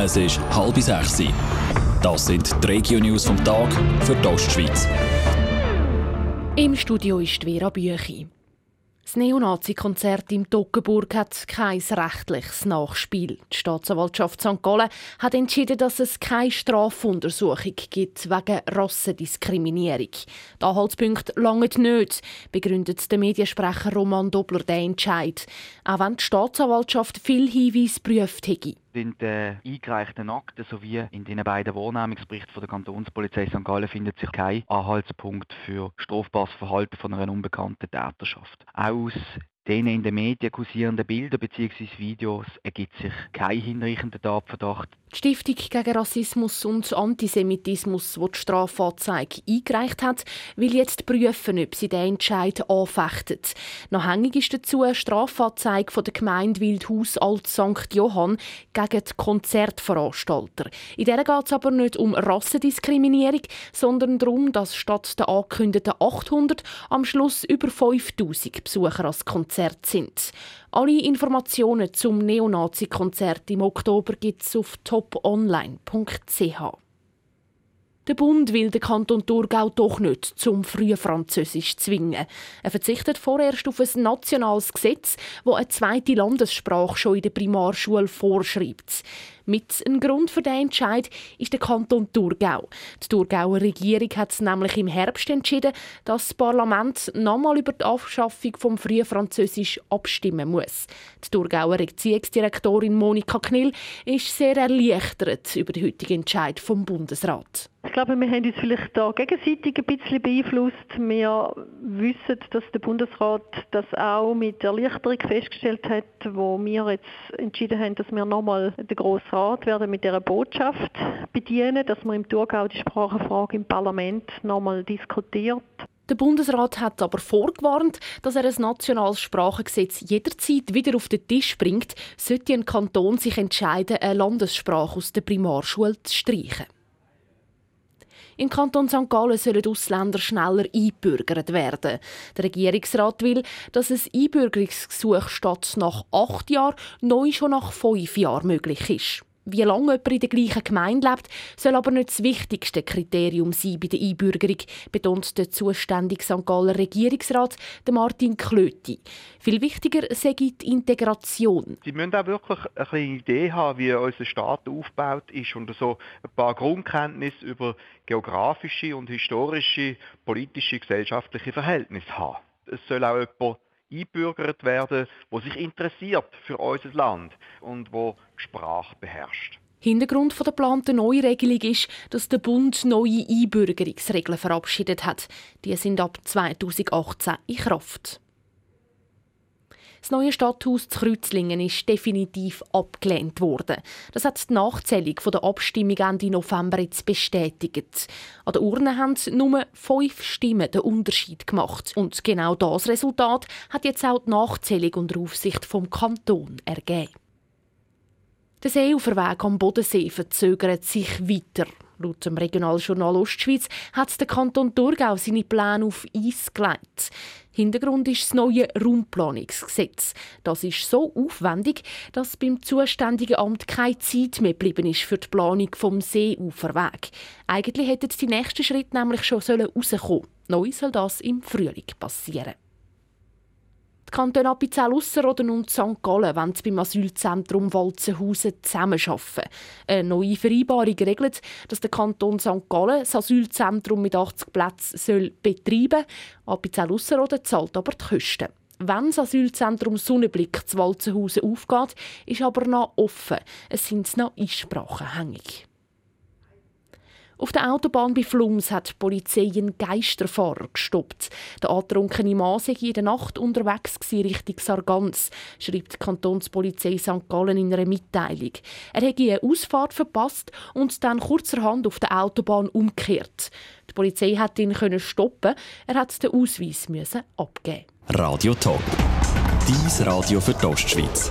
Es ist halb sechs. Das sind die Regio-News vom Tag für die Ostschweiz. Im Studio ist Vera Büchi. Das Neonazi-Konzert im Toggenburg hat kein rechtliches Nachspiel. Die Staatsanwaltschaft St. Gallen hat entschieden, dass es keine Strafuntersuchung gibt wegen Rassendiskriminierung. Die Anhaltspunkte langen nicht, begründet der Mediensprecher Roman Dobler den Entscheid. Auch wenn die Staatsanwaltschaft viel Hinweise prüft hätte in den eingereichten Akten sowie in den beiden Wahrnehmungsberichten der Kantonspolizei St. Gallen findet sich kein Anhaltspunkt für strafbares Verhalten von einer unbekannten Täterschaft. Aus den in den Medien kursierenden Bildern bzw. Videos ergibt sich kein hinreichender Tatverdacht. Die Stiftung gegen Rassismus und Antisemitismus, die die Strafanzeige eingereicht hat, will jetzt prüfen, ob sie den Entscheid anfechtet. Nachhängig ist dazu eine Strafanzeige von der Gemeinde Wildhaus Alt St. Johann gegen die Konzertveranstalter. In der geht es aber nicht um Rassendiskriminierung, sondern darum, dass statt der angekündigten 800 am Schluss über 5000 Besucher als Konzert Konzert sind. Alle Informationen zum Neonazi-Konzert im Oktober gibt es auf toponline.ch. Der Bund will den Kanton Thurgau doch nicht zum Frühfranzösisch zwingen. Er verzichtet vorerst auf ein nationales Gesetz, das eine zweite Landessprache schon in der Primarschule vorschreibt. Mit einem Grund für diesen Entscheid ist der Kanton Thurgau. Die Thurgauer Regierung hat nämlich im Herbst entschieden, dass das Parlament nochmal über die Abschaffung vom Frühfranzösisch abstimmen muss. Die Thurgauer Erziehungsdirektorin Monika Knill ist sehr erleichtert über den heutigen Entscheid vom Bundesrat. Ich glaube, wir haben uns vielleicht da gegenseitig ein bisschen beeinflusst. Wir wissen, dass der Bundesrat das auch mit Erleichterung festgestellt hat, wo wir jetzt entschieden haben, dass wir nochmal den Grossen Rat werden mit dieser Botschaft bedienen, dass man im Thurgau die Sprachenfrage im Parlament nochmal diskutiert. Der Bundesrat hat aber vorgewarnt, dass er ein nationales Sprachengesetz jederzeit wieder auf den Tisch bringt, sollte ein Kanton sich entscheiden, eine Landessprache aus der Primarschule zu streichen. Im Kanton St. Gallen sollen Ausländer schneller einbürgert werden. Der Regierungsrat will, dass ein Einbürgerungsgesuch statt nach acht Jahren neu schon nach fünf Jahren möglich ist. Wie lange jemand in der gleichen Gemeinde lebt, soll aber nicht das wichtigste Kriterium sein bei der Einbürgerung, betont der zuständige St. Galler Regierungsrat Martin Klöti. Viel wichtiger sei die Integration. Sie müssen auch wirklich eine Idee haben, wie unser Staat aufgebaut ist und so ein paar Grundkenntnisse über geografische und historische, politische, gesellschaftliche Verhältnisse haben. Es soll auch jemand einbürgert werden, wo sich interessiert für unser Land und wo Sprache beherrscht. Hintergrund der geplanten Neuregelung ist, dass der Bund neue Einbürgerungsregeln verabschiedet hat. Die sind ab 2018 in Kraft. Das neue Stadthaus zu Kreuzlingen ist definitiv abgelehnt worden. Das hat die Nachzählung der Abstimmung Ende November jetzt bestätigt. An der Urne haben nur fünf Stimmen den Unterschied gemacht. Und genau das Resultat hat jetzt auch die Nachzählung unter Aufsicht vom Kanton ergeben. Der Seeuferweg am Bodensee verzögert sich weiter. Laut dem Regionaljournal Ostschweiz hat der Kanton Thurgau seine Pläne auf Eis gelegt. Hintergrund ist das neue Raumplanungsgesetz. Das ist so aufwendig, dass beim zuständigen Amt keine Zeit mehr geblieben ist für die Planung vom Seeuferweg. Eigentlich hätten die nächsten Schritte nämlich schon rauskommen sollen. Neu soll das im Frühling passieren. Die Kantone Appenzell Ausserrhoden und St. Gallen wollen beim Asylzentrum Walzenhausen zusammenarbeiten. Eine neue Vereinbarung regelt, dass der Kanton St. Gallen das Asylzentrum mit 80 Plätzen betreiben soll. Appenzell Ausserrhoden zahlt aber die Kosten. Wenn das Asylzentrum Sonnenblick zu Walzenhausen aufgeht, ist aber noch offen. Es sind noch Einsprachen hängig. Auf der Autobahn bei Flums hat die Polizei einen Geisterfahrer gestoppt. Der antrunkene Mann sei der Nacht unterwegs Richtung Sargans, schreibt die Kantonspolizei St. Gallen in einer Mitteilung. Er hätte eine Ausfahrt verpasst und dann kurzerhand auf der Autobahn umgekehrt. Die Polizei hat ihn stoppen. Er hat den Ausweis abgeben. Radio Top. Dies Radio für die Ostschweiz.